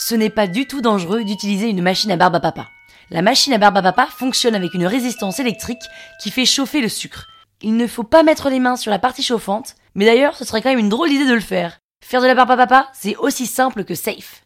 ce n'est pas du tout dangereux d'utiliser une machine à barbe à papa. La machine à barbe à papa fonctionne avec une résistance électrique qui fait chauffer le sucre. Il ne faut pas mettre les mains sur la partie chauffante, mais d'ailleurs ce serait quand même une drôle d'idée de le faire. Faire de la barbe à papa, c'est aussi simple que safe.